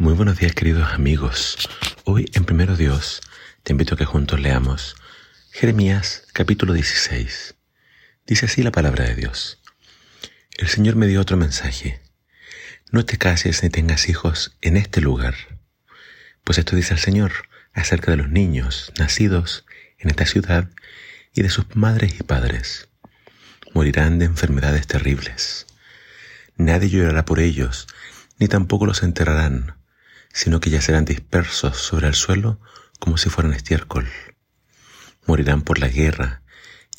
Muy buenos días queridos amigos. Hoy en Primero Dios te invito a que juntos leamos Jeremías capítulo 16. Dice así la palabra de Dios. El Señor me dio otro mensaje. No te cases ni tengas hijos en este lugar. Pues esto dice el Señor acerca de los niños nacidos en esta ciudad y de sus madres y padres. Morirán de enfermedades terribles. Nadie llorará por ellos, ni tampoco los enterrarán sino que ya serán dispersos sobre el suelo como si fueran estiércol. Morirán por la guerra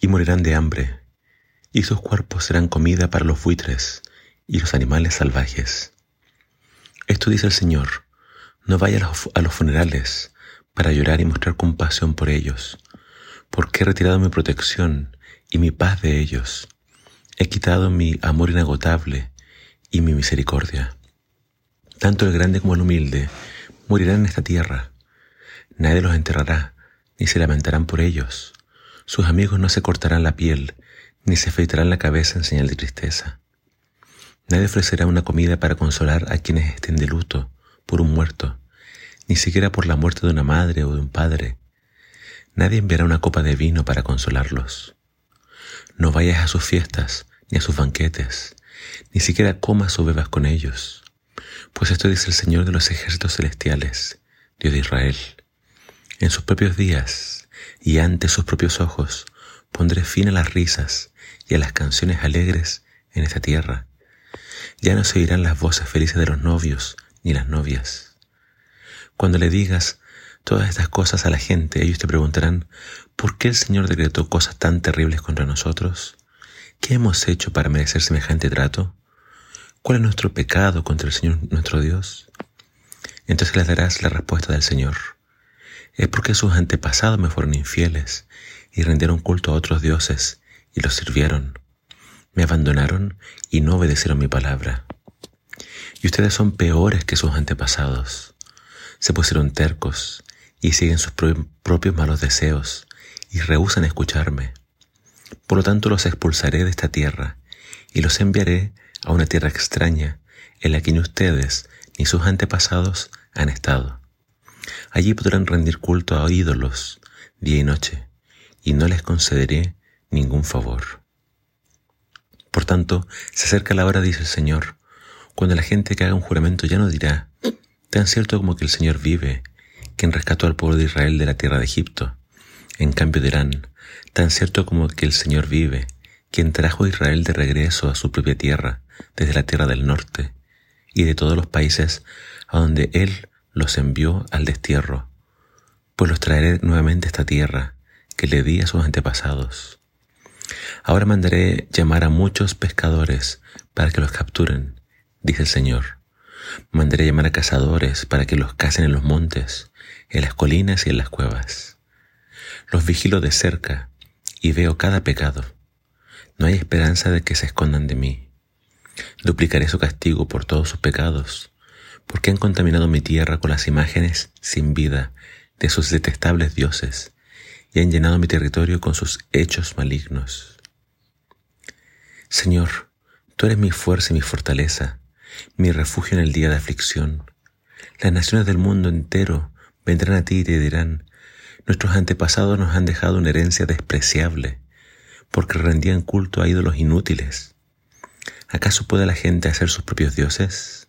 y morirán de hambre, y sus cuerpos serán comida para los buitres y los animales salvajes. Esto dice el Señor, no vaya a los funerales para llorar y mostrar compasión por ellos, porque he retirado mi protección y mi paz de ellos. He quitado mi amor inagotable y mi misericordia. Tanto el grande como el humilde morirán en esta tierra. Nadie los enterrará, ni se lamentarán por ellos. Sus amigos no se cortarán la piel, ni se afeitarán la cabeza en señal de tristeza. Nadie ofrecerá una comida para consolar a quienes estén de luto por un muerto, ni siquiera por la muerte de una madre o de un padre. Nadie enviará una copa de vino para consolarlos. No vayas a sus fiestas, ni a sus banquetes, ni siquiera comas o bebas con ellos pues esto dice el Señor de los ejércitos celestiales, Dios de Israel. En sus propios días y ante sus propios ojos pondré fin a las risas y a las canciones alegres en esta tierra. Ya no se oirán las voces felices de los novios ni las novias. Cuando le digas todas estas cosas a la gente, ellos te preguntarán, ¿por qué el Señor decretó cosas tan terribles contra nosotros? ¿Qué hemos hecho para merecer semejante trato? ¿Cuál es nuestro pecado contra el Señor nuestro Dios? Entonces les darás la respuesta del Señor. Es porque sus antepasados me fueron infieles y rendieron culto a otros dioses y los sirvieron. Me abandonaron y no obedecieron mi palabra. Y ustedes son peores que sus antepasados. Se pusieron tercos y siguen sus propios malos deseos y rehusan escucharme. Por lo tanto los expulsaré de esta tierra y los enviaré a una tierra extraña en la que ni ustedes ni sus antepasados han estado. Allí podrán rendir culto a ídolos día y noche, y no les concederé ningún favor. Por tanto, se acerca la hora, dice el Señor, cuando la gente que haga un juramento ya no dirá, tan cierto como que el Señor vive, quien rescató al pueblo de Israel de la tierra de Egipto. En cambio dirán, tan cierto como que el Señor vive, quien trajo a Israel de regreso a su propia tierra, desde la tierra del norte, y de todos los países a donde Él los envió al destierro, pues los traeré nuevamente a esta tierra que le di a sus antepasados. Ahora mandaré llamar a muchos pescadores para que los capturen, dice el Señor. Mandaré llamar a cazadores para que los cacen en los montes, en las colinas y en las cuevas. Los vigilo de cerca y veo cada pecado no hay esperanza de que se escondan de mí. Duplicaré su castigo por todos sus pecados, porque han contaminado mi tierra con las imágenes sin vida de sus detestables dioses y han llenado mi territorio con sus hechos malignos. Señor, tú eres mi fuerza y mi fortaleza, mi refugio en el día de aflicción. Las naciones del mundo entero vendrán a ti y te dirán, nuestros antepasados nos han dejado una herencia despreciable porque rendían culto a ídolos inútiles. ¿Acaso puede la gente hacer sus propios dioses?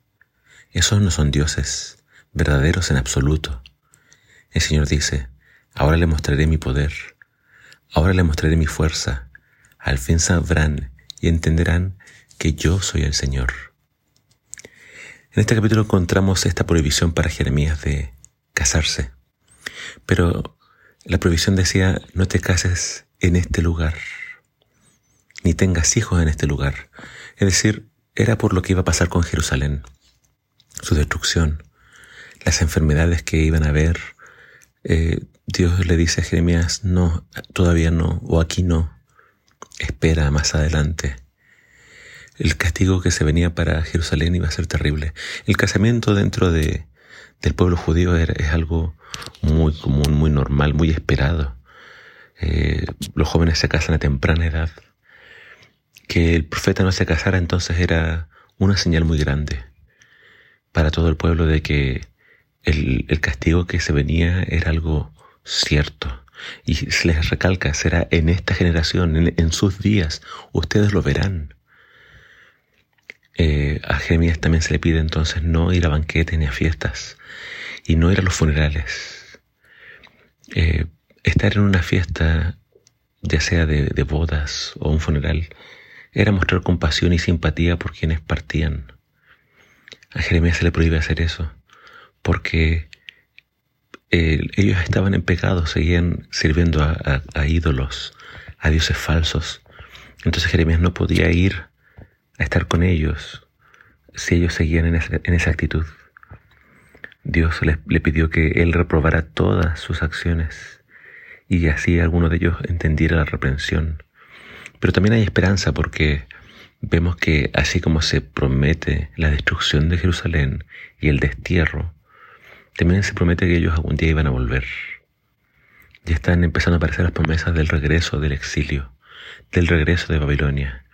Esos no son dioses, verdaderos en absoluto. El Señor dice, ahora le mostraré mi poder, ahora le mostraré mi fuerza, al fin sabrán y entenderán que yo soy el Señor. En este capítulo encontramos esta prohibición para Jeremías de casarse, pero la prohibición decía, no te cases en este lugar ni tengas hijos en este lugar. Es decir, era por lo que iba a pasar con Jerusalén, su destrucción, las enfermedades que iban a haber. Eh, Dios le dice a Jeremías, no, todavía no, o aquí no, espera más adelante. El castigo que se venía para Jerusalén iba a ser terrible. El casamiento dentro de, del pueblo judío es algo muy común, muy normal, muy esperado. Eh, los jóvenes se casan a temprana edad que el profeta no se casara entonces era una señal muy grande. para todo el pueblo de que el, castigo que se venía era algo cierto. Y se les recalca, será en esta generación, en, sus días, ustedes lo verán. Eh, a Jeremías también se le pide entonces no ir a banquetes ni a fiestas y no ir a los funerales. Eh, estar en una fiesta, ya sea de, de bodas o un funeral, era mostrar compasión y simpatía por quienes partían. A Jeremías se le prohíbe hacer eso, porque eh, ellos estaban en pecado, seguían sirviendo a, ídolos, a dioses falsos. Entonces Jeremías no podía ir a estar con ellos si ellos seguían en esa, actitud. Dios le pidió que él reprobara todas sus acciones y así alguno de ellos entendiera la reprensión. Pero también hay esperanza porque vemos que así como se promete la destrucción de Jerusalén y el destierro, también se promete que ellos algún día iban a volver. Ya están empezando a aparecer las promesas del regreso del exilio, del regreso de Babilonia.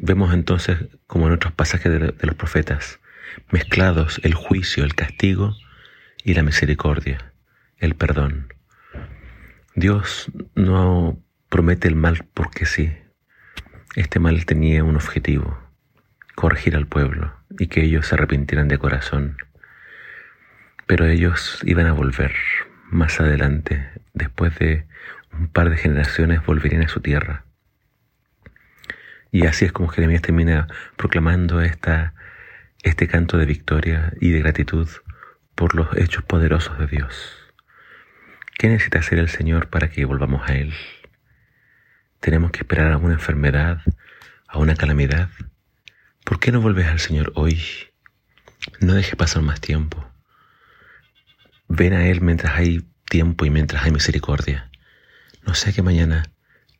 Vemos entonces, como en otros pasajes de, los profetas, mezclados el juicio, el castigo y la misericordia, el perdón. Dios no promete el mal porque sí, este mal tenía un objetivo, corregir al pueblo y que ellos se arrepintieran de corazón. Pero ellos iban a volver más adelante, después de un par de generaciones, volverían a su tierra. Y así es como Jeremías termina proclamando esta, este canto de victoria y de gratitud por los hechos poderosos de Dios. ¿Qué necesita hacer el Señor para que volvamos a Él? Tenemos que esperar a una enfermedad, a una calamidad. ¿Por qué no vuelves al Señor hoy? No dejes pasar más tiempo. Ven a Él mientras hay tiempo y mientras hay misericordia. No sea que mañana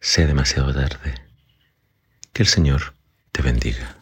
sea demasiado tarde. Que el Señor te bendiga.